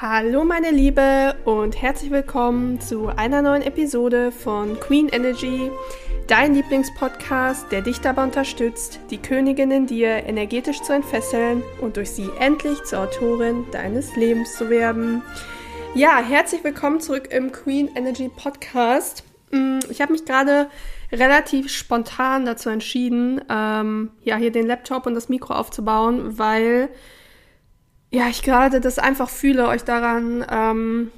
Hallo meine Liebe und herzlich willkommen zu einer neuen Episode von Queen Energy, dein Lieblingspodcast, der dich dabei unterstützt, die Königin in dir energetisch zu entfesseln und durch sie endlich zur Autorin deines Lebens zu werden. Ja, herzlich willkommen zurück im Queen Energy Podcast. Mm, ich habe mich gerade relativ spontan dazu entschieden, ähm, ja, hier den Laptop und das Mikro aufzubauen, weil ja, ich gerade das einfach fühle, euch daran ähm,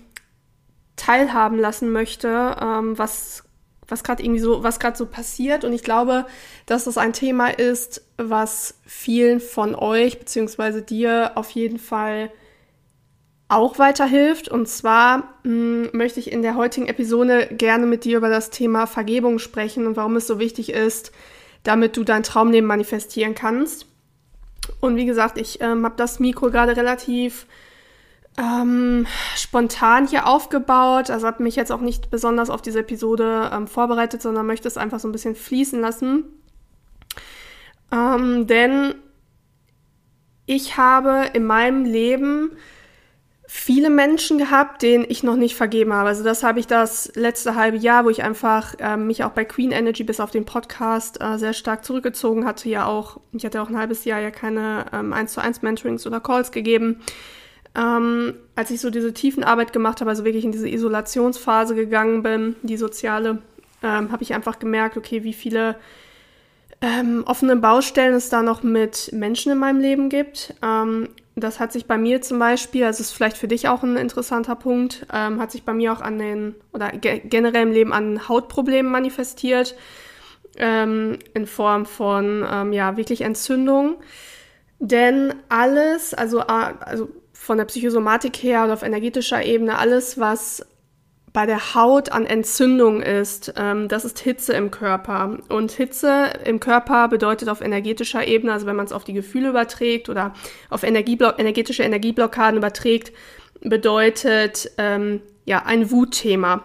teilhaben lassen möchte, ähm, was was gerade irgendwie so, was gerade so passiert. Und ich glaube, dass das ein Thema ist, was vielen von euch beziehungsweise dir auf jeden Fall auch weiterhilft. Und zwar mh, hm, möchte ich in der heutigen Episode gerne mit dir über das Thema Vergebung sprechen und warum es so wichtig ist, damit du dein Traumleben manifestieren kannst. Und wie gesagt, ich ähm, habe das Mikro gerade relativ ähm, spontan hier aufgebaut. Also habe mich jetzt auch nicht besonders auf diese Episode ähm, vorbereitet, sondern möchte es einfach so ein bisschen fließen lassen. Ähm, denn ich habe in meinem Leben viele Menschen gehabt, denen ich noch nicht vergeben habe. Also das habe ich das letzte halbe Jahr, wo ich einfach äh, mich auch bei Queen Energy bis auf den Podcast äh, sehr stark zurückgezogen hatte. Ja auch, ich hatte auch ein halbes Jahr ja keine ähm, 1 zu 1 Mentorings oder Calls gegeben. Ähm, als ich so diese Tiefenarbeit gemacht habe, also wirklich in diese Isolationsphase gegangen bin, die soziale, ähm, habe ich einfach gemerkt, okay, wie viele ähm, offene Baustellen es da noch mit Menschen in meinem Leben gibt. Ähm, das hat sich bei mir zum Beispiel, also ist vielleicht für dich auch ein interessanter Punkt, ähm, hat sich bei mir auch an den, oder ge generell im Leben an Hautproblemen manifestiert, ähm, in Form von, ähm, ja, wirklich Entzündung. Denn alles, also, also von der Psychosomatik her oder auf energetischer Ebene, alles, was bei der Haut an Entzündung ist, ähm, das ist Hitze im Körper. Und Hitze im Körper bedeutet auf energetischer Ebene, also wenn man es auf die Gefühle überträgt oder auf Energieblock energetische Energieblockaden überträgt, bedeutet ähm, ja ein Wutthema.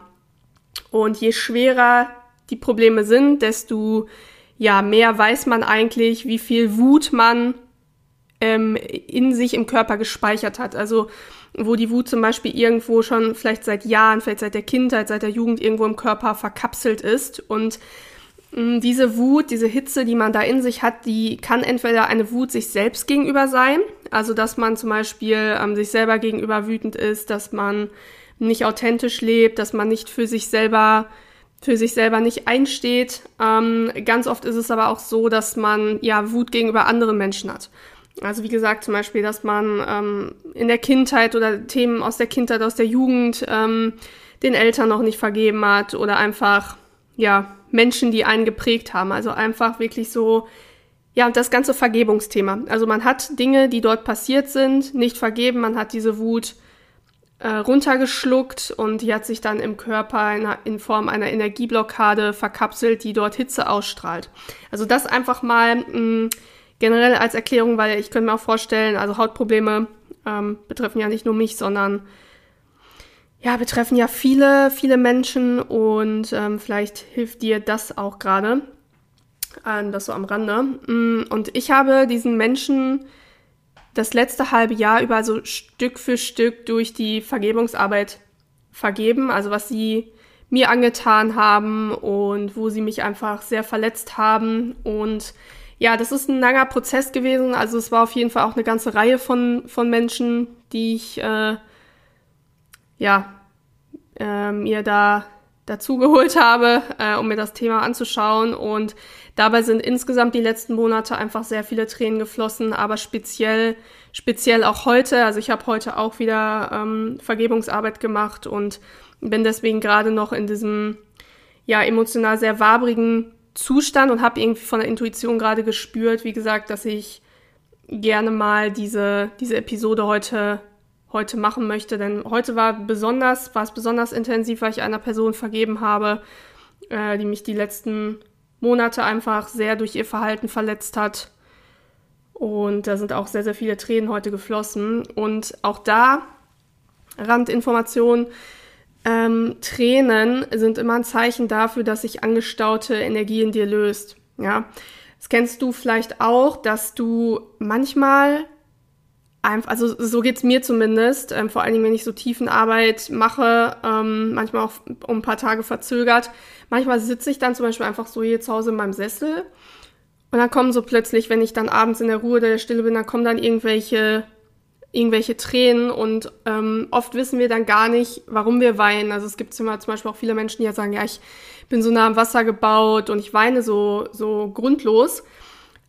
Und je schwerer die Probleme sind, desto ja mehr weiß man eigentlich, wie viel Wut man ähm, in sich im Körper gespeichert hat. Also wo die Wut zum Beispiel irgendwo schon vielleicht seit Jahren, vielleicht seit der Kindheit, seit der Jugend irgendwo im Körper verkapselt ist. Und mm, diese Wut, diese Hitze, die man da in sich hat, die kann entweder eine Wut sich selbst gegenüber sein, also dass man zum Beispiel ähm, sich selber gegenüber wütend ist, dass man nicht authentisch lebt, dass man nicht für sich selber für sich selber nicht einsteht. Ähm, ganz oft ist es aber auch so, dass man ja Wut gegenüber anderen Menschen hat. Also wie gesagt, zum Beispiel, dass man ähm, in der Kindheit oder Themen aus der Kindheit, aus der Jugend ähm, den Eltern noch nicht vergeben hat oder einfach, ja, Menschen, die einen geprägt haben. Also einfach wirklich so, ja, das ganze Vergebungsthema. Also man hat Dinge, die dort passiert sind, nicht vergeben, man hat diese Wut äh, runtergeschluckt und die hat sich dann im Körper in, in Form einer Energieblockade verkapselt, die dort Hitze ausstrahlt. Also das einfach mal mh, mm, generell als Erklärung, weil ich könnte mir auch vorstellen, also Hautprobleme ähm, betreffen ja nicht nur mich, sondern ja, betreffen ja viele, viele Menschen und ähm, vielleicht hilft dir das auch gerade. Ähm, das so am Rande. Mm, und ich habe diesen Menschen das letzte halbe Jahr über so Stück für Stück durch die Vergebungsarbeit vergeben, also was sie mir angetan haben und wo sie mich einfach sehr verletzt haben und ja, das ist ein langer Prozess gewesen. Also es war auf jeden Fall auch eine ganze Reihe von, von Menschen, die ich äh, ja äh, mir da dazugeholt habe, äh, um mir das Thema anzuschauen. Und dabei sind insgesamt die letzten Monate einfach sehr viele Tränen geflossen, aber speziell, speziell auch heute. Also ich habe heute auch wieder ähm, Vergebungsarbeit gemacht und bin deswegen gerade noch in diesem ja emotional sehr wabrigen Zustand und habe irgendwie von der Intuition gerade gespürt, wie gesagt, dass ich gerne mal diese, diese Episode heute, heute machen möchte. Denn heute war besonders, war es besonders intensiv, weil ich einer Person vergeben habe, äh, die mich die letzten Monate einfach sehr durch ihr Verhalten verletzt hat. Und da sind auch sehr, sehr viele Tränen heute geflossen. Und auch da Randinformation, ähm, Tränen sind immer ein Zeichen dafür, dass sich angestaute Energie in dir löst. Ja, das kennst du vielleicht auch, dass du manchmal einfach, also so geht's mir zumindest, ähm, vor allen Dingen, wenn ich so Tiefenarbeit mache, ähm, manchmal auch um ein paar Tage verzögert. Manchmal sitze ich dann zum Beispiel einfach so hier zu Hause in meinem Sessel und dann kommen so plötzlich, wenn ich dann abends in der Ruhe oder der Stille bin, dann kommen dann irgendwelche irgendwelche Tränen und ähm, oft wissen wir dann gar nicht, warum wir weinen. Also es gibt immer zum Beispiel auch viele Menschen, die ja sagen, ja, ich bin so nah am Wasser gebaut und ich weine so, so grundlos.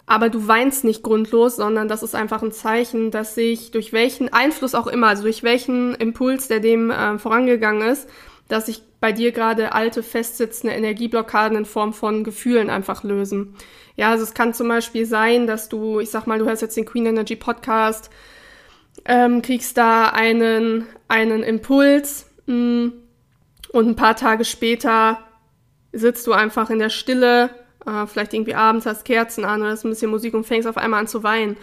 Aber du weinst nicht grundlos, sondern das ist einfach ein Zeichen, dass sich durch welchen Einfluss auch immer, also durch welchen Impuls, der dem äh, vorangegangen ist, dass sich bei dir gerade alte, festsitzende Energieblockaden in Form von Gefühlen einfach lösen. Ja, also es kann zum Beispiel sein, dass du, ich sag mal, du hörst jetzt den Queen Energy Podcast, ähm, kriegst da einen, einen Impuls mh, mm, und ein paar Tage später sitzt du einfach in der Stille, äh, vielleicht irgendwie abends hast Kerzen an oder hast ein bisschen Musik und fängst auf einmal an zu weinen.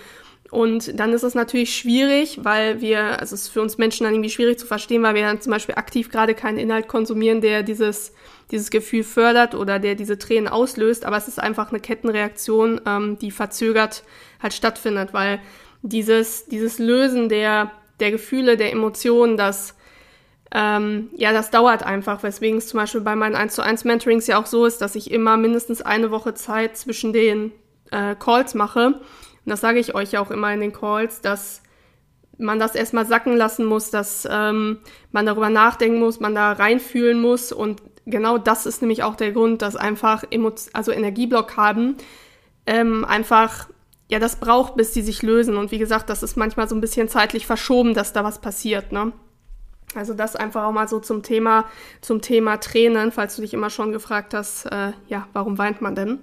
Und dann ist es natürlich schwierig, weil wir, also es ist für uns Menschen dann irgendwie schwierig zu verstehen, weil wir dann zum Beispiel aktiv gerade keinen Inhalt konsumieren, der dieses, dieses Gefühl fördert oder der diese Tränen auslöst. Aber es ist einfach eine Kettenreaktion, ähm, die verzögert halt stattfindet, weil dieses, dieses Lösen der, der Gefühle, der Emotionen, das, ähm, ja, das dauert einfach, weswegen es zum Beispiel bei meinen 1 zu 1 Mentorings ja auch so ist, dass ich immer mindestens eine Woche Zeit zwischen den äh, Calls mache. Und das sage ich euch ja auch immer in den Calls, dass man das erstmal sacken lassen muss, dass ähm, man darüber nachdenken muss, man da reinfühlen muss. Und genau das ist nämlich auch der Grund, dass einfach Emo also Energieblockaden ähm, einfach ja, das braucht, bis die sich lösen. Und wie gesagt, das ist manchmal so ein bisschen zeitlich verschoben, dass da was passiert, ne? Also das einfach auch mal so zum Thema, zum Thema Tränen, falls du dich immer schon gefragt hast, äh, ja, warum weint man denn?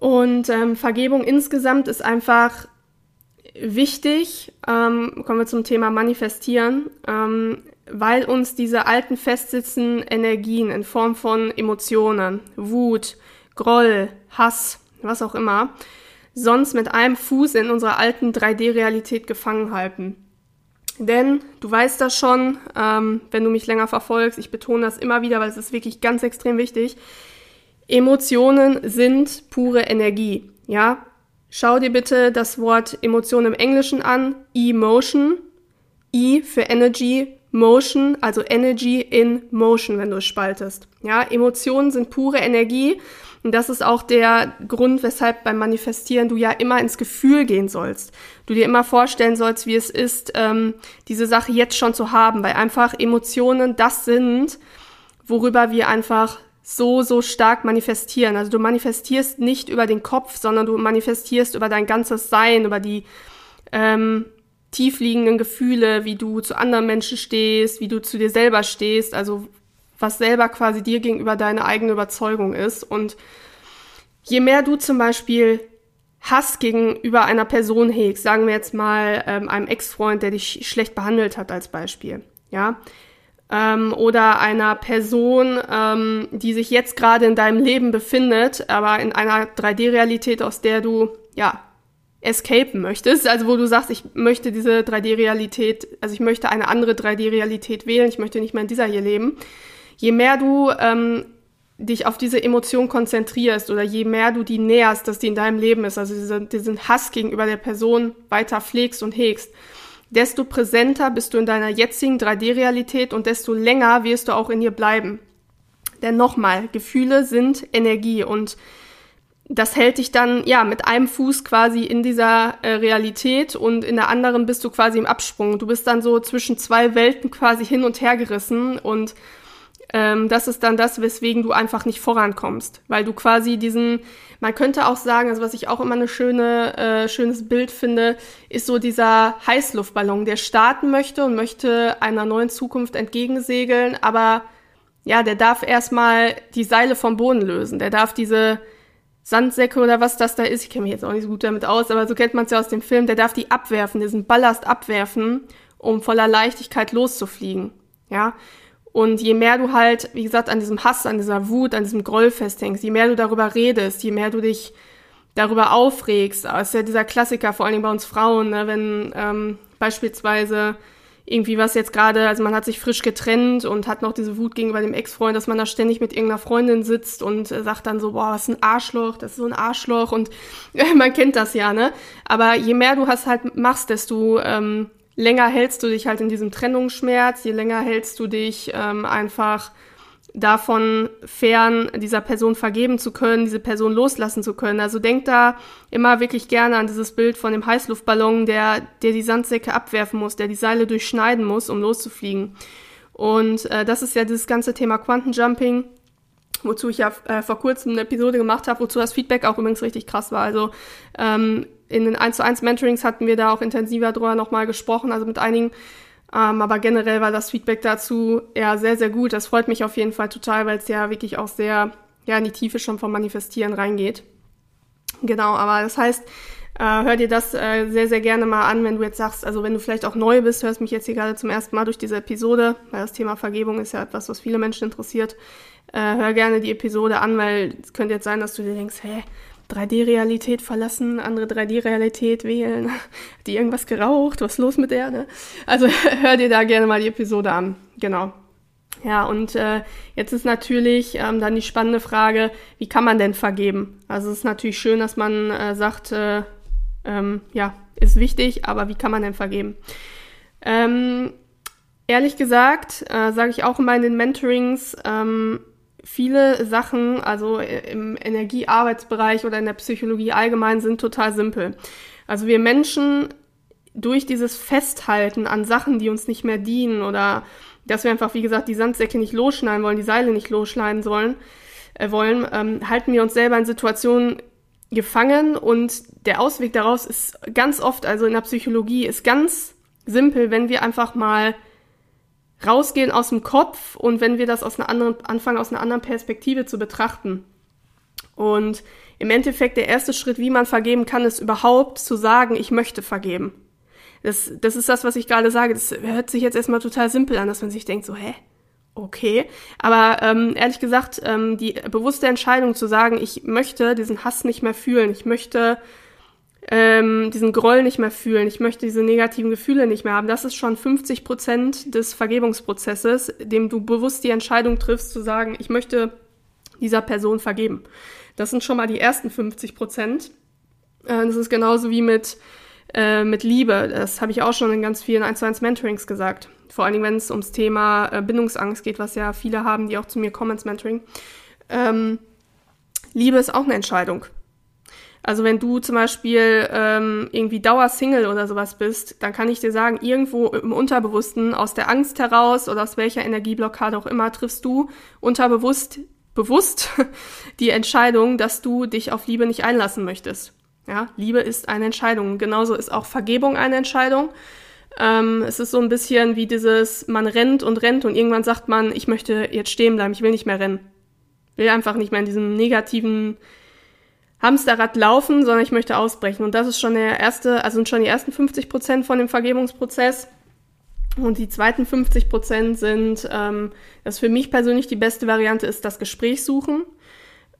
Und ähm, Vergebung insgesamt ist einfach wichtig, ähm, kommen wir zum Thema Manifestieren, ähm, weil uns diese alten festsitzenden Energien in Form von Emotionen, Wut, Groll, Hass, was auch immer, sonst mit einem Fuß in unserer alten 3D-Realität gefangen halten. Denn du weißt das schon, ähm, wenn du mich länger verfolgst, ich betone das immer wieder, weil es ist wirklich ganz extrem wichtig. Emotionen sind pure Energie. Ja, schau dir bitte das Wort Emotion im Englischen an. Emotion. E für Energy, Motion, also Energy in Motion, wenn du es spaltest. Ja, Emotionen sind pure Energie und das ist auch der Grund, weshalb beim Manifestieren du ja immer ins Gefühl gehen sollst. Du dir immer vorstellen sollst, wie es ist, ähm, diese Sache jetzt schon zu haben, weil einfach Emotionen das sind, worüber wir einfach so, so stark manifestieren. Also du manifestierst nicht über den Kopf, sondern du manifestierst über dein ganzes Sein, über die ähm, tiefliegenden Gefühle, wie du zu anderen Menschen stehst, wie du zu dir selber stehst, also was selber quasi dir gegenüber deine eigene Überzeugung ist. Und je mehr du zum Beispiel Hass gegenüber einer Person hegst, sagen wir jetzt mal ähm, einem Ex-Freund, der dich schlecht behandelt hat als Beispiel, ja, ähm, oder einer Person, ähm, die sich jetzt gerade in deinem Leben befindet, aber in einer 3D-Realität, aus der du, ja, escapen möchtest, also wo du sagst, ich möchte diese 3D-Realität, also ich möchte eine andere 3D-Realität wählen, ich möchte nicht mehr in dieser hier leben, je mehr du ähm, dich auf diese Emotion konzentrierst oder je mehr du die näherst, dass die in deinem Leben ist, also diese, diesen Hass gegenüber der Person weiter pflegst und hegst, desto präsenter bist du in deiner jetzigen 3D-Realität und desto länger wirst du auch in ihr bleiben. Denn nochmal, Gefühle sind Energie und das hält dich dann ja mit einem Fuß quasi in dieser äh, Realität und in der anderen bist du quasi im Absprung. Du bist dann so zwischen zwei Welten quasi hin und her gerissen und ähm, das ist dann das, weswegen du einfach nicht vorankommst, weil du quasi diesen, man könnte auch sagen, also was ich auch immer eine schöne, äh, schönes Bild finde, ist so dieser Heißluftballon, der starten möchte und möchte einer neuen Zukunft entgegensegeln, aber ja, der darf erstmal die Seile vom Boden lösen, der darf diese Sandsäcke oder was das da ist, ich kenne mich jetzt auch nicht so gut damit aus, aber so kennt man es ja aus dem Film, der darf die abwerfen, diesen Ballast abwerfen, um voller Leichtigkeit loszufliegen. Ja, und je mehr du halt, wie gesagt, an diesem Hass, an dieser Wut, an diesem Groll festhängst, je mehr du darüber redest, je mehr du dich darüber aufregst, das ist ja dieser Klassiker, vor allen Dingen bei uns Frauen, ne, wenn ähm, beispielsweise irgendwie was jetzt gerade, also man hat sich frisch getrennt und hat noch diese Wut gegenüber dem Ex-Freund, dass man da ständig mit irgendeiner Freundin sitzt und äh, sagt dann so, boah, was ein Arschloch, das ist so ein Arschloch und äh, man kennt das ja, ne? Aber je mehr du hast halt machst, desto ähm, länger hältst du dich halt in diesem Trennungsschmerz, je länger hältst du dich ähm, einfach davon fern, dieser Person vergeben zu können, diese Person loslassen zu können. Also denk da immer wirklich gerne an dieses Bild von dem Heißluftballon, der, der die Sandsäcke abwerfen muss, der die Seile durchschneiden muss, um loszufliegen. Und äh, das ist ja dieses ganze Thema Quantenjumping, wozu ich ja äh, vor kurzem eine Episode gemacht habe, wozu das Feedback auch übrigens richtig krass war. Also ähm, in den 1 zu 1 Mentorings hatten wir da auch intensiver drüber nochmal gesprochen, also mit einigen ähm, aber generell war das Feedback dazu ja sehr, sehr gut. Das freut mich auf jeden Fall total, weil es ja wirklich auch sehr ja, in die Tiefe schon vom Manifestieren reingeht. Genau, aber das heißt, äh, hör dir das äh, sehr, sehr gerne mal an, wenn du jetzt sagst, also wenn du vielleicht auch neu bist, hörst mich jetzt hier gerade zum ersten Mal durch diese Episode, weil das Thema Vergebung ist ja etwas, was viele Menschen interessiert. Äh, hör gerne die Episode an, weil es könnte jetzt sein, dass du dir denkst, hä, 3D-Realität verlassen, andere 3D-Realität wählen, die irgendwas geraucht, was ist los mit der, ne? Also hör dir da gerne mal die Episode an, genau. Ja, und äh, jetzt ist natürlich ähm, dann die spannende Frage, wie kann man denn vergeben? Also es ist natürlich schön, dass man äh, sagt, äh, ähm, ja, ist wichtig, aber wie kann man denn vergeben? Ähm, ehrlich gesagt, äh, sage ich auch in den Mentorings, ähm, viele Sachen, also im Energiearbeitsbereich oder in der Psychologie allgemein, sind total simpel. Also wir Menschen durch dieses Festhalten an Sachen, die uns nicht mehr dienen oder dass wir einfach, wie gesagt, die Sandsäcke nicht losschneiden wollen, die Seile nicht losschneiden sollen, äh, wollen, ähm, halten wir uns selber in Situationen gefangen und der Ausweg daraus ist ganz oft, also in der Psychologie, ist ganz simpel, wenn wir einfach mal rausgehen aus dem Kopf und wenn wir das aus einer anderen, anfangen, aus einer anderen Perspektive zu betrachten. Und im Endeffekt der erste Schritt, wie man vergeben kann, ist überhaupt zu sagen, ich möchte vergeben. Das, das ist das, was ich gerade sage. Das hört sich jetzt erstmal total simpel an, dass man sich denkt, so, hä? Okay. Aber ähm, ehrlich gesagt, ähm, die bewusste Entscheidung zu sagen, ich möchte diesen Hass nicht mehr fühlen, ich möchte ähm, diesen Groll nicht mehr fühlen, ich möchte diese negativen Gefühle nicht mehr haben. Das ist schon 50 Prozent des Vergebungsprozesses, dem du bewusst die Entscheidung triffst, zu sagen, ich möchte dieser Person vergeben. Das sind schon mal die ersten 50 Prozent. Äh, das ist genauso wie mit, äh, mit Liebe. Das habe ich auch schon in ganz vielen 1 zu 1 Mentorings gesagt. Vor allen Dingen, wenn es ums Thema äh, Bindungsangst geht, was ja viele haben, die auch zu mir kommen ins Mentoring. Ähm, Liebe ist auch eine Entscheidung. Also wenn du zum Beispiel ähm, irgendwie Dauersingle oder sowas bist, dann kann ich dir sagen, irgendwo im Unterbewussten, aus der Angst heraus oder aus welcher Energieblockade auch immer, triffst du unterbewusst bewusst die Entscheidung, dass du dich auf Liebe nicht einlassen möchtest. Ja, Liebe ist eine Entscheidung. Genauso ist auch Vergebung eine Entscheidung. Ähm, es ist so ein bisschen wie dieses, man rennt und rennt und irgendwann sagt man, ich möchte jetzt stehen bleiben, ich will nicht mehr rennen. will einfach nicht mehr in diesem negativen Hamsterrad laufen, sondern ich möchte ausbrechen. Und das ist schon der erste, also sind schon die ersten 50 Prozent von dem Vergebungsprozess. Und die zweiten 50 Prozent sind, ähm, das für mich persönlich die beste Variante ist, das Gespräch suchen.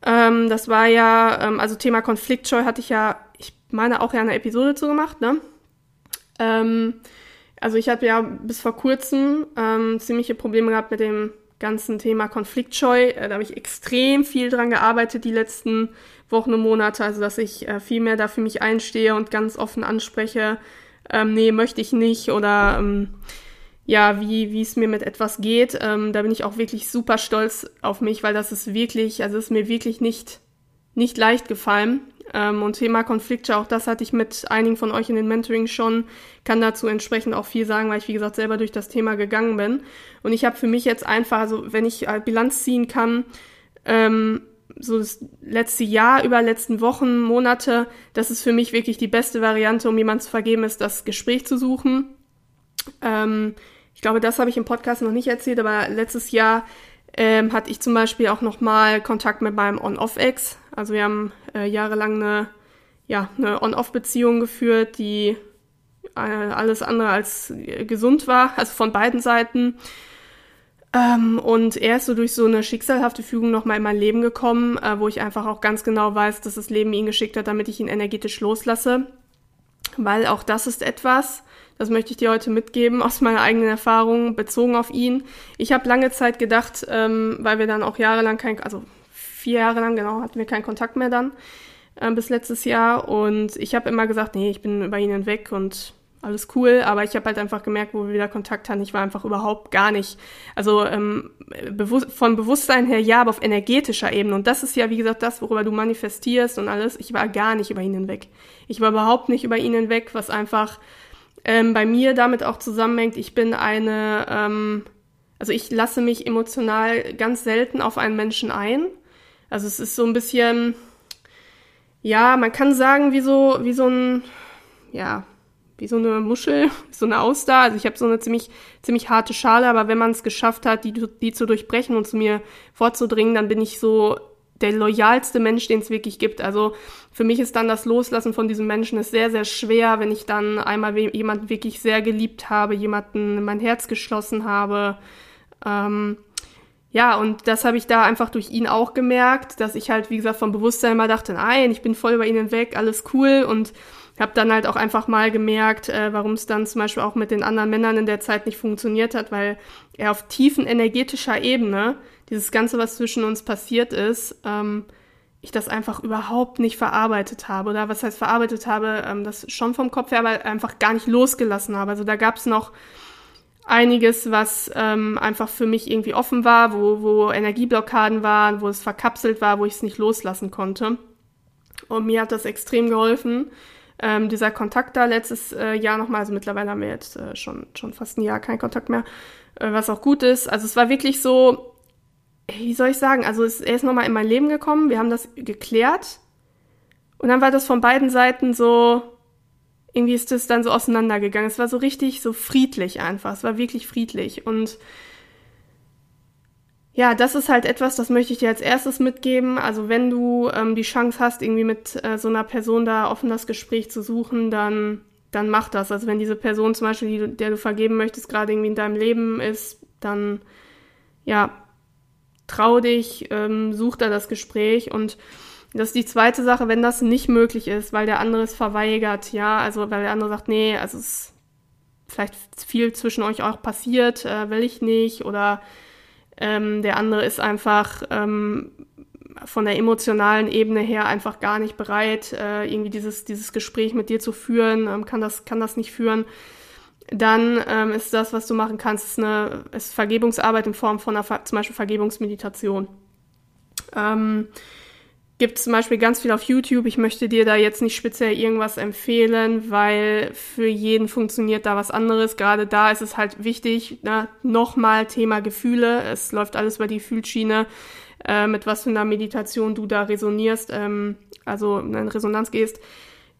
Ähm, das war ja, ähm, also Thema Konfliktscheu hatte ich ja, ich meine auch ja eine Episode zu gemacht, ne? Ähm, also ich hatte ja bis vor kurzem ähm, ziemliche Probleme gehabt mit dem ganzen Thema Konfliktscheu. Äh, da habe ich extrem viel dran gearbeitet die letzten Wochen und Monate, also dass ich äh, viel mehr da für mich einstehe und ganz offen anspreche, ähm, nee, möchte ich nicht oder ähm, ja, wie, wie es mir mit etwas geht. Ähm, da bin ich auch wirklich super stolz auf mich, weil das ist wirklich, also ist mir wirklich nicht, nicht leicht gefallen. Ähm, und Thema Konflikte, auch das hatte ich mit einigen von euch in den Mentoring schon, kann dazu entsprechend auch viel sagen, weil ich, wie gesagt, selber durch das Thema gegangen bin. Und ich habe für mich jetzt einfach, also wenn ich äh, Bilanz ziehen kann, ähm, so das letzte Jahr, über letzten Wochen, Monate, das ist für mich wirklich die beste Variante, um jemand zu vergeben, ist das Gespräch zu suchen. Ähm, ich glaube, das habe ich im Podcast noch nicht erzählt, aber letztes Jahr ähm, hatte ich zum Beispiel auch nochmal Kontakt mit meinem On-Off-Ex. Also wir haben äh, jahrelang eine, ja, eine On-Off-Beziehung geführt, die äh, alles andere als gesund war, also von beiden Seiten. Ähm, und er ist so durch so eine schicksalhafte Fügung nochmal in mein Leben gekommen, äh, wo ich einfach auch ganz genau weiß, dass das Leben ihn geschickt hat, damit ich ihn energetisch loslasse. Weil auch das ist etwas, Das möchte ich dir heute mitgeben aus meiner eigenen Erfahrung bezogen auf ihn. Ich habe lange Zeit gedacht, ähm, weil wir dann auch jahrelang kein, also vier Jahre lang genau, hatten wir keinen Kontakt mehr dann äh, bis letztes Jahr. Und ich habe immer gesagt, nee, ich bin über ihn hinweg und alles cool, aber ich habe halt einfach gemerkt, wo wir wieder Kontakt hatten, ich war einfach überhaupt gar nicht, also ähm, bewusst, von Bewusstsein her ja, aber auf energetischer Ebene. Und das ist ja, wie gesagt, das, worüber du manifestierst und alles, ich war gar nicht über ihn hinweg. Ich war überhaupt nicht über ihn hinweg, was einfach ähm, bei mir damit auch zusammenhängt, ich bin eine, ähm, also ich lasse mich emotional ganz selten auf einen Menschen ein, also es ist so ein bisschen, ja, man kann sagen, wie so, wie so ein, ja, wie so eine Muschel, so eine Auster. Also ich habe so eine ziemlich, ziemlich harte Schale, aber wenn man es geschafft hat, die, die zu durchbrechen und zu mir vorzudringen, dann bin ich so der loyalste Mensch, den es wirklich gibt. Also für mich ist dann das Loslassen von diesem Menschen ist sehr, sehr schwer, wenn ich dann einmal jemanden wirklich sehr geliebt habe, jemanden in mein Herz geschlossen habe. Ähm, ja, und das habe ich da einfach durch ihn auch gemerkt, dass ich halt, wie gesagt, vom Bewusstsein mal dachte, nein, ich bin voll über ihn hinweg, alles cool und habe dann halt auch einfach mal gemerkt, äh, warum es dann zum Beispiel auch mit den anderen Männern in der Zeit nicht funktioniert hat, weil er auf tiefen energetischer Ebene dieses Ganze, was zwischen uns passiert ist, ähm, ich das einfach überhaupt nicht verarbeitet habe. Oder was heißt verarbeitet habe, ähm, das schon vom Kopf her, aber einfach gar nicht losgelassen habe. Also da gab es noch einiges, was ähm, einfach für mich irgendwie offen war, wo, wo Energieblockaden waren, wo es verkapselt war, wo ich es nicht loslassen konnte. Und mir hat das extrem geholfen, ähm, dieser Kontakt da letztes äh, Jahr nochmal, also mittlerweile haben wir jetzt äh, schon, schon fast ein Jahr keinen Kontakt mehr, äh, was auch gut ist. Also es war wirklich so, wie soll ich sagen, also es, er ist nochmal in mein Leben gekommen, wir haben das geklärt und dann war das von beiden Seiten so, irgendwie ist das dann so auseinandergegangen. Es war so richtig so friedlich einfach, es war wirklich friedlich und ja, das ist halt etwas, das möchte ich dir als erstes mitgeben. Also wenn du ähm, die Chance hast, irgendwie mit äh, so einer Person da offen das Gespräch zu suchen, dann, dann mach das. Also wenn diese Person zum Beispiel, die der du vergeben möchtest, gerade irgendwie in deinem Leben ist, dann ja, trau dich, ähm, such da das Gespräch und das ist die zweite Sache, wenn das nicht möglich ist, weil der andere es verweigert, ja, also weil der andere sagt, nee, also es ist vielleicht viel zwischen euch auch passiert, äh, will ich nicht oder ähm, der andere ist einfach ähm, von der emotionalen Ebene her einfach gar nicht bereit, äh, irgendwie dieses, dieses Gespräch mit dir zu führen, ähm, kann, das, kann das nicht führen. Dann ähm, ist das, was du machen kannst, ist, eine, ist Vergebungsarbeit in Form von einer, zum Beispiel Vergebungsmeditation. Ähm, gibt zum Beispiel ganz viel auf YouTube. Ich möchte dir da jetzt nicht speziell irgendwas empfehlen, weil für jeden funktioniert da was anderes. Gerade da ist es halt wichtig, ne? nochmal Thema Gefühle. Es läuft alles über die Fühlschiene, äh, mit was für einer Meditation du da resonierst, ähm, also in Resonanz gehst.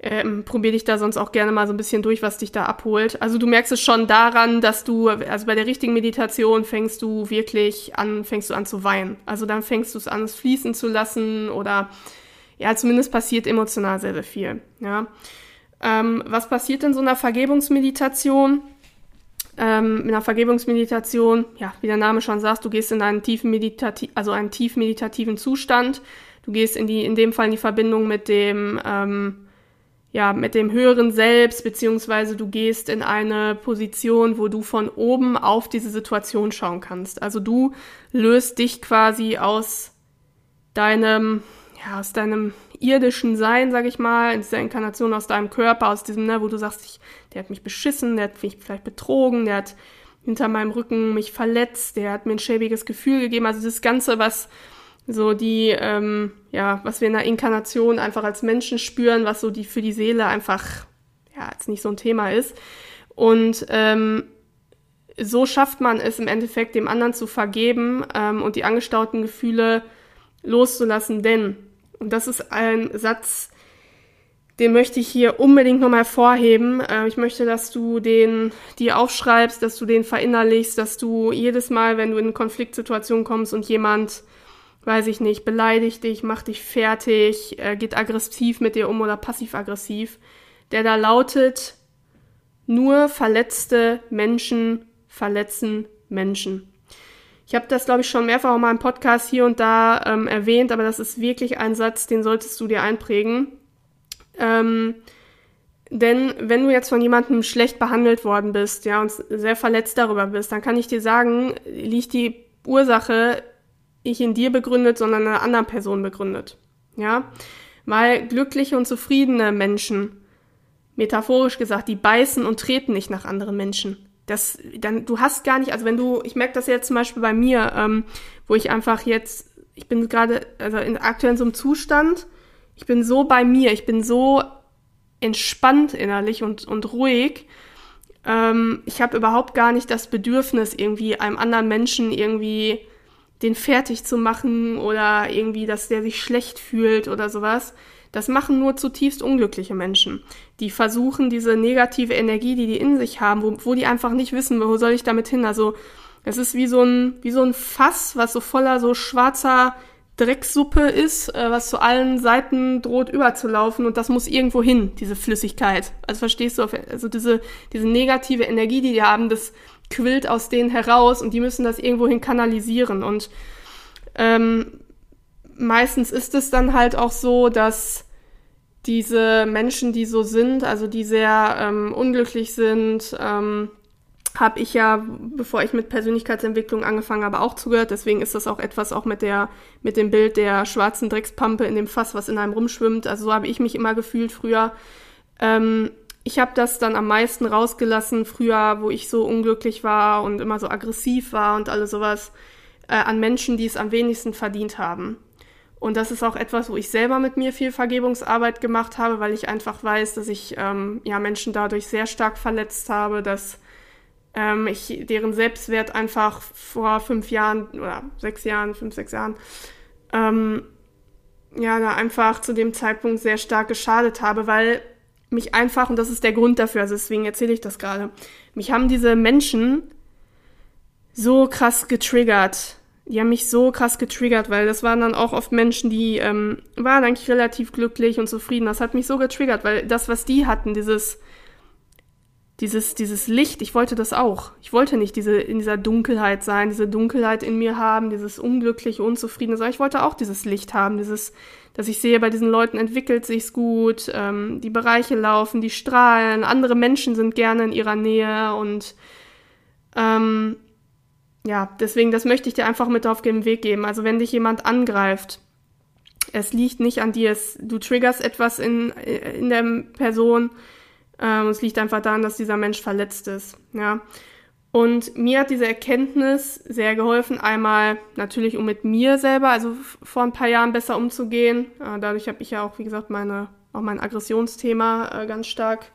Ähm, probier dich da sonst auch gerne mal so ein bisschen durch, was dich da abholt. Also du merkst es schon daran, dass du, also bei der richtigen Meditation fängst du wirklich an, fängst du an zu weinen. Also dann fängst du es an, es fließen zu lassen oder ja, zumindest passiert emotional sehr, sehr viel. Ja. Ähm, was passiert in so einer Vergebungsmeditation? Ähm, in einer Vergebungsmeditation, ja, wie der Name schon sagt, du gehst in einen tiefen meditati also einen tief meditativen Zustand. Du gehst in die, in dem Fall in die Verbindung mit dem, ähm, ja, mit dem höheren Selbst, beziehungsweise du gehst in eine Position, wo du von oben auf diese Situation schauen kannst. Also du löst dich quasi aus deinem, ja, aus deinem irdischen Sein, sag ich mal, in dieser Inkarnation aus deinem Körper, aus diesem, ne, wo du sagst, ich, der hat mich beschissen, der hat mich vielleicht betrogen, der hat hinter meinem Rücken mich verletzt, der hat mir ein schäbiges Gefühl gegeben. Also das Ganze, was so die, ähm, ja, was wir in der Inkarnation einfach als Menschen spüren, was so die für die Seele einfach, ja, jetzt nicht so ein Thema ist. Und ähm, so schafft man es im Endeffekt, dem anderen zu vergeben ähm, und die angestauten Gefühle loszulassen, denn, und das ist ein Satz, den möchte ich hier unbedingt nochmal hervorheben. Äh, ich möchte, dass du den dir aufschreibst, dass du den verinnerlichst, dass du jedes Mal, wenn du in eine Konfliktsituation kommst und jemand weiß ich nicht, beleidigt dich, macht dich fertig, äh, geht aggressiv mit dir um oder passiv-aggressiv, der da lautet, nur verletzte Menschen verletzen Menschen. Ich habe das, glaube ich, schon mehrfach in meinem Podcast hier und da ähm, erwähnt, aber das ist wirklich ein Satz, den solltest du dir einprägen. Ähm, Denn wenn du jetzt von jemandem schlecht behandelt worden bist, ja, und sehr verletzt darüber bist, dann kann ich dir sagen, liegt die Ursache nicht in dir begründet, sondern in einer anderen Person begründet. Ja, weil glückliche und zufriedene Menschen, metaphorisch gesagt, die beißen und treten nicht nach anderen Menschen. Das, dann, du hast gar nicht, also wenn du, ich merke das jetzt zum Beispiel bei mir, ähm, wo ich einfach jetzt, ich bin gerade, also in, aktuell in so einem Zustand, ich bin so bei mir, ich bin so entspannt innerlich und, und ruhig. Ähm, ich habe überhaupt gar nicht das Bedürfnis, irgendwie einem anderen Menschen irgendwie den fertig zu machen oder irgendwie, dass der sich schlecht fühlt oder sowas. Das machen nur zutiefst unglückliche Menschen, die versuchen, diese negative Energie, die die in sich haben, wo, wo die einfach nicht wissen, wo soll ich damit hin. Also es ist wie so ein, wie so ein Fass, was so voller so schwarzer Drecksuppe ist, äh, was zu allen Seiten droht überzulaufen und das muss irgendwo hin, diese Flüssigkeit. Also verstehst du, also diese, diese negative Energie, die die haben, das quillt aus denen heraus und die müssen das irgendwohin kanalisieren. Und ähm, meistens ist es dann halt auch so, dass diese Menschen, die so sind, also die sehr ähm, unglücklich sind, ähm, habe ich ja, bevor ich mit Persönlichkeitsentwicklung angefangen habe, auch zugehört. Deswegen ist das auch etwas auch mit der, mit dem Bild der schwarzen Dreckspampe in dem Fass, was in einem rumschwimmt. Also so habe ich mich immer gefühlt früher. Ähm, ich habe das dann am meisten rausgelassen früher, wo ich so unglücklich war und immer so aggressiv war und alles sowas, äh, an Menschen, die es am wenigsten verdient haben. Und das ist auch etwas, wo ich selber mit mir viel Vergebungsarbeit gemacht habe, weil ich einfach weiß, dass ich ähm, ja Menschen dadurch sehr stark verletzt habe, dass ähm, ich deren Selbstwert einfach vor fünf Jahren oder sechs Jahren, fünf, sechs Jahren, ähm, ja, da einfach zu dem Zeitpunkt sehr stark geschadet habe, weil mich einfach, und das ist der Grund dafür, also deswegen erzähle ich das gerade, mich haben diese Menschen so krass getriggert. Die haben mich so krass getriggert, weil das waren dann auch oft Menschen, die ähm, waren eigentlich relativ glücklich und zufrieden. Das hat mich so getriggert, weil das, was die hatten, dieses, dieses, dieses Licht, ich wollte das auch. Ich wollte nicht diese, in dieser Dunkelheit sein, diese Dunkelheit in mir haben, dieses unglückliche, unzufriedene sein. Ich wollte auch dieses Licht haben, dieses, dass ich sehe, bei diesen Leuten entwickelt sich's gut, ähm, die Bereiche laufen, die strahlen, andere Menschen sind gerne in ihrer Nähe und ähm, ja, deswegen, das möchte ich dir einfach mit auf den Weg geben. Also wenn dich jemand angreift, es liegt nicht an dir, es, du triggerst etwas in, in der Person, ähm, es liegt einfach daran, dass dieser Mensch verletzt ist, ja. Und mir hat diese Erkenntnis sehr geholfen, einmal natürlich, um mit mir selber, also vor ein paar Jahren besser umzugehen. Äh, dadurch habe ich ja auch, wie gesagt, meine, auch mein Aggressionsthema äh, ganz stark,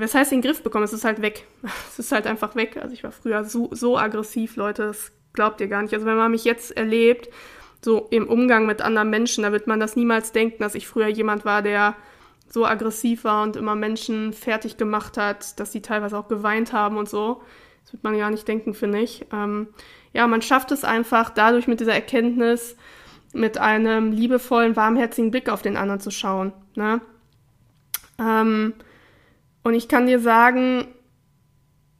was heißt in den Griff bekommen? Es ist halt weg. Es ist halt einfach weg. Also ich war früher so, so aggressiv, Leute, das glaubt ihr gar nicht. Also wenn man mich jetzt erlebt, so im Umgang mit anderen Menschen, da wird man das niemals denken, dass ich früher jemand war, der so aggressiv war und immer Menschen fertig gemacht hat, dass sie teilweise auch geweint haben und so. Das wird man gar nicht denken, finde ich. Ähm, ja, man schafft es einfach dadurch mit dieser Erkenntnis, mit einem liebevollen, warmherzigen Blick auf den anderen zu schauen. Ne? Ähm, und ich kann dir sagen,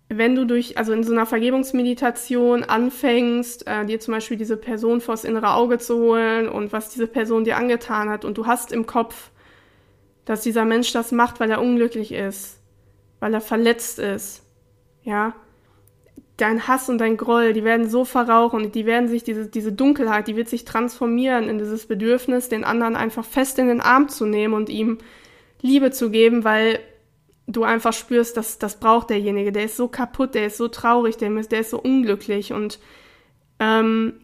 wenn du durch, also in so einer Vergebungsmeditation anfängst, äh, dir zum Beispiel diese Person vors innere Auge zu holen und was diese Person dir angetan hat und du hast im Kopf, dass dieser Mensch das macht, weil er unglücklich ist, weil er verletzt ist, ja, dein Hass und dein Groll, die werden so verrauchen und die werden sich, diese, diese Dunkelheit, die wird sich transformieren in dieses Bedürfnis, den anderen einfach fest in den Arm zu nehmen und ihm Liebe zu geben, weil du einfach spürst, dass das braucht derjenige, der ist so kaputt, der ist so traurig, der ist, der ist so unglücklich. Und ähm,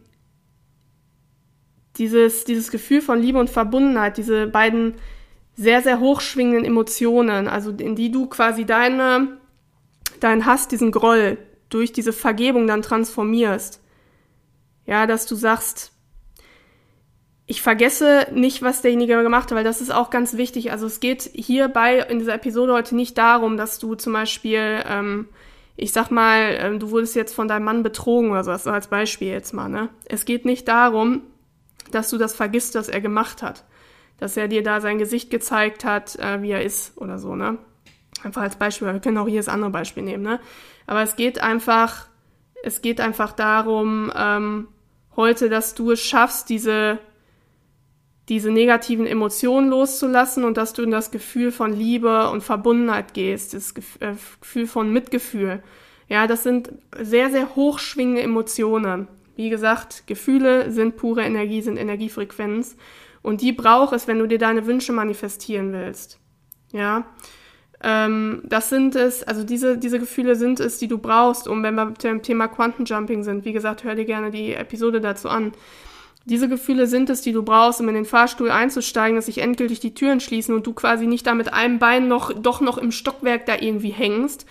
dieses, dieses Gefühl von Liebe und Verbundenheit, diese beiden sehr, sehr hochschwingenden Emotionen, also in die du quasi deine, deinen Hass, diesen Groll durch diese Vergebung dann transformierst. Ja, dass du sagst, ich vergesse nicht, was derjenige gemacht hat, weil das ist auch ganz wichtig. Also es geht hierbei in dieser Episode heute nicht darum, dass du zum Beispiel, ähm, ich sag mal, ähm, du wurdest jetzt von deinem Mann betrogen oder so, das als Beispiel jetzt mal, ne? Es geht nicht darum, dass du das vergisst, was er gemacht hat dass er dir da sein Gesicht gezeigt hat, äh, wie er ist oder so, ne? Einfach als Beispiel, wir können auch hier das andere Beispiel nehmen, ne? Aber es geht einfach, es geht einfach darum, ähm, heute, dass du es schaffst, diese, diese negativen Emotionen loszulassen und dass du in das Gefühl von Liebe und Verbundenheit gehst, das äh, Gefühl von Mitgefühl. Ja, das sind sehr, sehr hochschwingende Emotionen. Wie gesagt, Gefühle sind pure Energie, sind Energiefrequenz. Und die braucht es, wenn du dir deine Wünsche manifestieren willst. Ja. Ähm, das sind es, also diese, diese Gefühle sind es, die du brauchst, um, wenn wir beim Thema Quantenjumping sind, wie gesagt, hör dir gerne die Episode dazu an. Diese Gefühle sind es, die du brauchst, um in den Fahrstuhl einzusteigen, dass sich endgültig die Türen schließen und du quasi nicht da mit einem Bein noch, doch noch im Stockwerk da irgendwie hängst,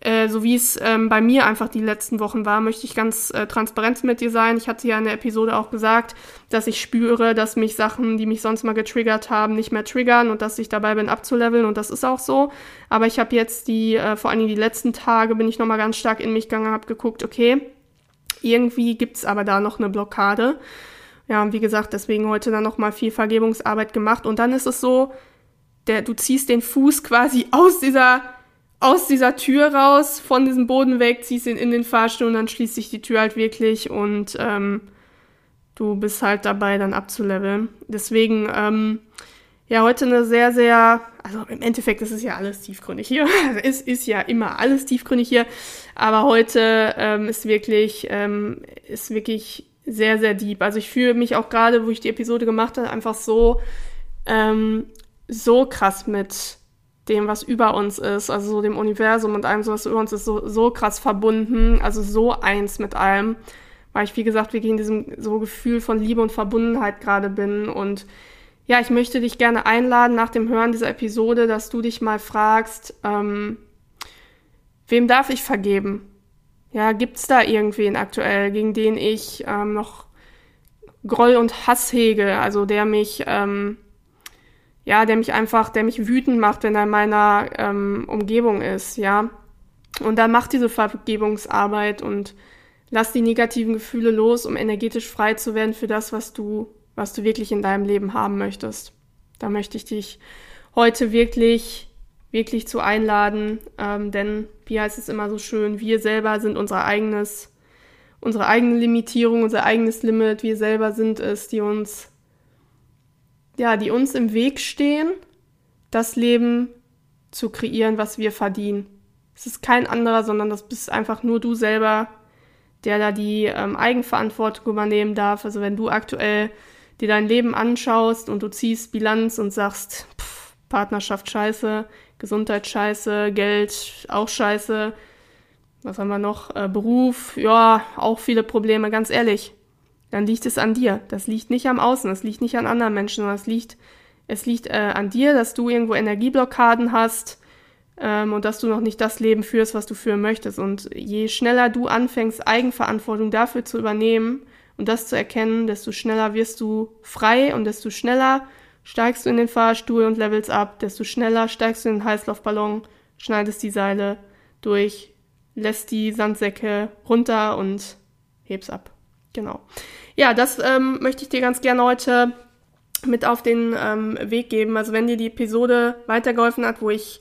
äh, so wie es ähm, bei mir einfach die letzten Wochen war, möchte ich ganz äh, transparent mit dir sein. Ich hatte ja in der Episode auch gesagt, dass ich spüre, dass mich Sachen, die mich sonst mal getriggert haben, nicht mehr triggern und dass ich dabei bin abzuleveln und das ist auch so. Aber ich habe jetzt die, äh, vor allem die letzten Tage, bin ich nochmal ganz stark in mich gegangen, habe geguckt, okay, irgendwie gibt's aber da noch eine Blockade. Ja, und wie gesagt, deswegen heute dann nochmal viel Vergebungsarbeit gemacht und dann ist es so, der, du ziehst den Fuß quasi aus dieser aus dieser Tür raus, von diesem Boden weg, ziehst ihn in den Fahrstuhl und dann schließt sich die Tür halt wirklich und ähm, du bist halt dabei, dann abzuleveln. Deswegen, ähm, ja, heute eine sehr, sehr, also im Endeffekt ist es ja alles tiefgründig hier. es ist ja immer alles tiefgründig hier, aber heute ähm, ist wirklich, ähm, ist wirklich sehr, sehr deep. Also ich fühle mich auch gerade, wo ich die Episode gemacht habe, einfach so, ähm, so krass mit dem, was über uns ist, also so dem Universum und allem, so was über uns ist, so, so krass verbunden, also so eins mit allem, weil ich, wie gesagt, wirklich in diesem so Gefühl von Liebe und Verbundenheit gerade bin. Und ja, ich möchte dich gerne einladen nach dem Hören dieser Episode, dass du dich mal fragst, ähm, wem darf ich vergeben? Ja, gibt's da irgendwen aktuell, gegen den ich ähm, noch Groll und Hass hege, also der mich ähm, ja, der mich einfach, der mich wütend macht, wenn er in meiner ähm, Umgebung ist, ja. Und dann mach diese Vergebungsarbeit und lass die negativen Gefühle los, um energetisch frei zu werden für das, was du, was du wirklich in deinem Leben haben möchtest. Da möchte ich dich heute wirklich, wirklich zu einladen, ähm, denn wie heißt es immer so schön, wir selber sind unser eigenes, unsere eigene Limitierung, unser eigenes Limit, wir selber sind es, die uns ja, die uns im Weg stehen, das Leben zu kreieren, was wir verdienen. Es ist kein anderer, sondern das bist einfach nur du selber, der da die ähm, Eigenverantwortung übernehmen darf. Also wenn du aktuell dir dein Leben anschaust und du ziehst Bilanz und sagst, pff, Partnerschaft scheiße, Gesundheit scheiße, Geld auch scheiße, was haben wir noch? Äh, Beruf, ja, auch viele Probleme, ganz ehrlich dann liegt es an dir. Das liegt nicht am Außen, das liegt nicht an anderen Menschen, sondern es liegt, es liegt äh, an dir, dass du irgendwo Energieblockaden hast ähm, und dass du noch nicht das Leben führst, was du führen möchtest. Und je schneller du anfängst, Eigenverantwortung dafür zu übernehmen und das zu erkennen, desto schneller wirst du frei und desto schneller steigst du in den Fahrstuhl und levels ab, desto schneller steigst du in den Heißlaufballon, schneidest die Seile durch, lässt die Sandsäcke runter und hebst ab. Genau. Ja, das ähm, möchte ich dir ganz gerne heute mit auf den ähm, Weg geben. Also wenn dir die Episode weitergeholfen hat, wo ich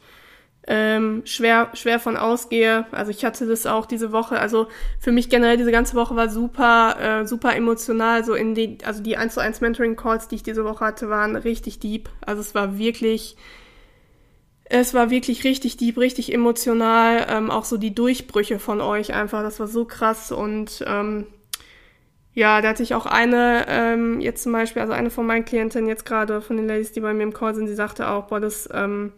ähm, schwer, schwer von ausgehe. Also ich hatte das auch diese Woche. Also für mich generell diese ganze Woche war super, äh, super emotional. So in die, also die 1 zu 1 Mentoring Calls, die ich diese Woche hatte, waren richtig deep. Also es war wirklich, es war wirklich richtig deep, richtig emotional. Ähm, auch so die Durchbrüche von euch einfach. Das war so krass und ähm, ja, da hatte ich auch eine, ähm, jetzt zum Beispiel, also eine von meinen Klientinnen jetzt gerade, von den Ladies, die bei mir im Call sind, die sagte auch, boah, das ähm,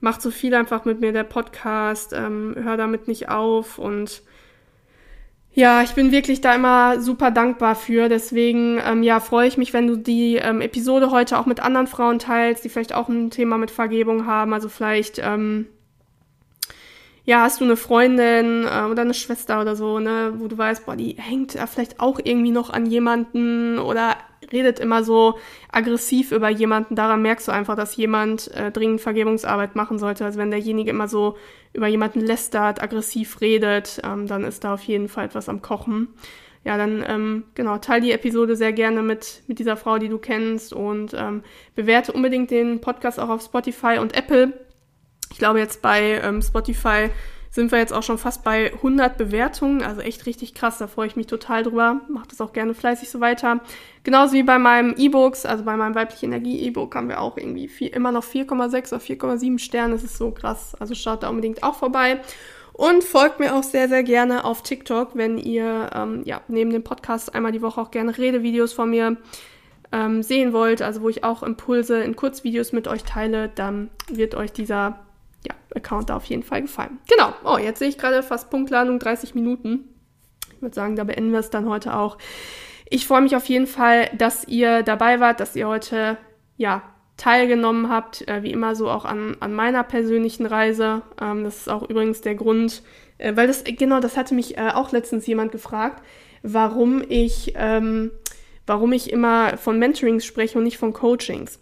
macht so viel einfach mit mir, der Podcast, ähm, hör damit nicht auf und ja, ich bin wirklich da immer super dankbar für. Deswegen, ähm, ja, freue ich mich, wenn du die ähm, Episode heute auch mit anderen Frauen teilst, die vielleicht auch ein Thema mit Vergebung haben. Also vielleicht, ähm, ja, hast du eine Freundin äh, oder eine Schwester oder so, ne, wo du weißt, boah, die hängt ja vielleicht auch irgendwie noch an jemanden oder redet immer so aggressiv über jemanden. Daran merkst du einfach, dass jemand äh, dringend Vergebungsarbeit machen sollte. Also wenn derjenige immer so über jemanden lästert, aggressiv redet, ähm, dann ist da auf jeden Fall etwas am Kochen. Ja, dann ähm, genau, teil die Episode sehr gerne mit, mit dieser Frau, die du kennst und ähm, bewerte unbedingt den Podcast auch auf Spotify und Apple ich glaube jetzt bei ähm, Spotify sind wir jetzt auch schon fast bei 100 Bewertungen, also echt richtig krass, da freue ich mich total drüber. Macht das auch gerne fleißig so weiter. Genauso wie bei meinem E-Books, also bei meinem weibliche Energie E-Book haben wir auch irgendwie vier, immer noch 4,6 oder 4,7 Sterne, das ist so krass. Also schaut da unbedingt auch vorbei. Und folgt mir auch sehr, sehr gerne auf TikTok, wenn ihr ähm, ja, neben dem Podcast einmal die Woche auch gerne Redevideos von mir ähm, sehen wollt, also wo ich auch Impulse in Kurzvideos mit euch teile, dann wird euch dieser ja, Account da auf jeden Fall gefallen. Genau. Oh, jetzt sehe ich gerade fast Punktladung 30 Minuten. Ich würde sagen, da beenden wir es dann heute auch. Ich freue mich auf jeden Fall, dass ihr dabei wart, dass ihr heute ja teilgenommen habt, äh, wie immer so auch an, an meiner persönlichen Reise. Ähm, das ist auch übrigens der Grund, äh, weil das, genau, das hatte mich äh, auch letztens jemand gefragt, warum ich, ähm, warum ich immer von Mentorings spreche und nicht von Coachings.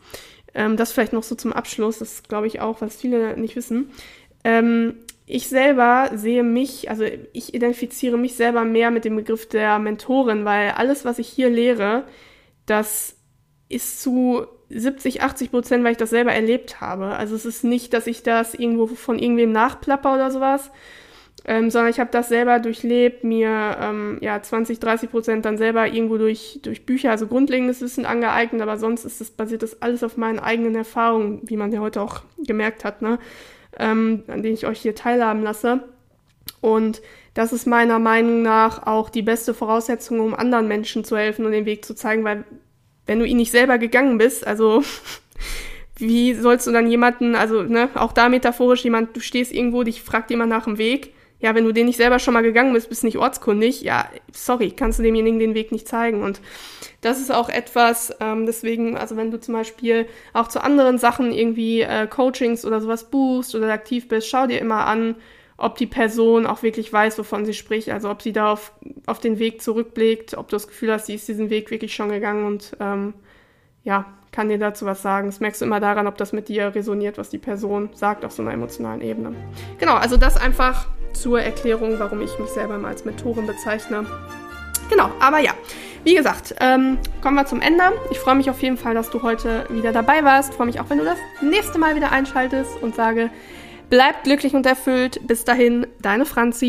Ähm, das vielleicht noch so zum Abschluss, das glaube ich auch, was viele nicht wissen. Ähm, ich selber sehe mich, also ich identifiziere mich selber mehr mit dem Begriff der Mentorin, weil alles, was ich hier lehre, das ist zu 70, 80 Prozent, weil ich das selber erlebt habe. Also es ist nicht, dass ich das irgendwo von irgendwem nachplapper oder sowas, ähm, sondern ich habe das selber durchlebt, mir ähm, ja 20, 30 Prozent dann selber irgendwo durch, durch Bücher, also grundlegendes Wissen angeeignet, aber sonst ist das, basiert das alles auf meinen eigenen Erfahrungen, wie man ja heute auch gemerkt hat, ne? ähm, an denen ich euch hier teilhaben lasse. Und das ist meiner Meinung nach auch die beste Voraussetzung, um anderen Menschen zu helfen und den Weg zu zeigen, weil wenn du ihn nicht selber gegangen bist, also wie sollst du dann jemanden, also ne, auch da metaphorisch jemand, du stehst irgendwo, dich fragt jemand nach dem Weg. Ja, wenn du den nicht selber schon mal gegangen bist, bist nicht ortskundig, ja, sorry, kannst du demjenigen den Weg nicht zeigen. Und das ist auch etwas, ähm, deswegen, also wenn du zum Beispiel auch zu anderen Sachen irgendwie äh, Coachings oder sowas buchst oder aktiv bist, schau dir immer an, ob die Person auch wirklich weiß, wovon sie spricht, also ob sie da auf, auf den Weg zurückblickt, ob du das Gefühl hast, sie ist diesen Weg wirklich schon gegangen und ähm, ja, kann dir dazu was sagen. Das merkst du immer daran, ob das mit dir resoniert, was die Person sagt auf so einer emotionalen Ebene. Genau, also das einfach zur Erklärung, warum ich mich selber mal als Mentorin bezeichne. Genau, aber ja, wie gesagt, ähm, kommen wir zum Ende. Ich freue mich auf jeden Fall, dass du heute wieder dabei warst. Freue mich auch, wenn du das nächste Mal wieder einschaltest und sage, Bleibt glücklich und erfüllt. Bis dahin, deine Franzi.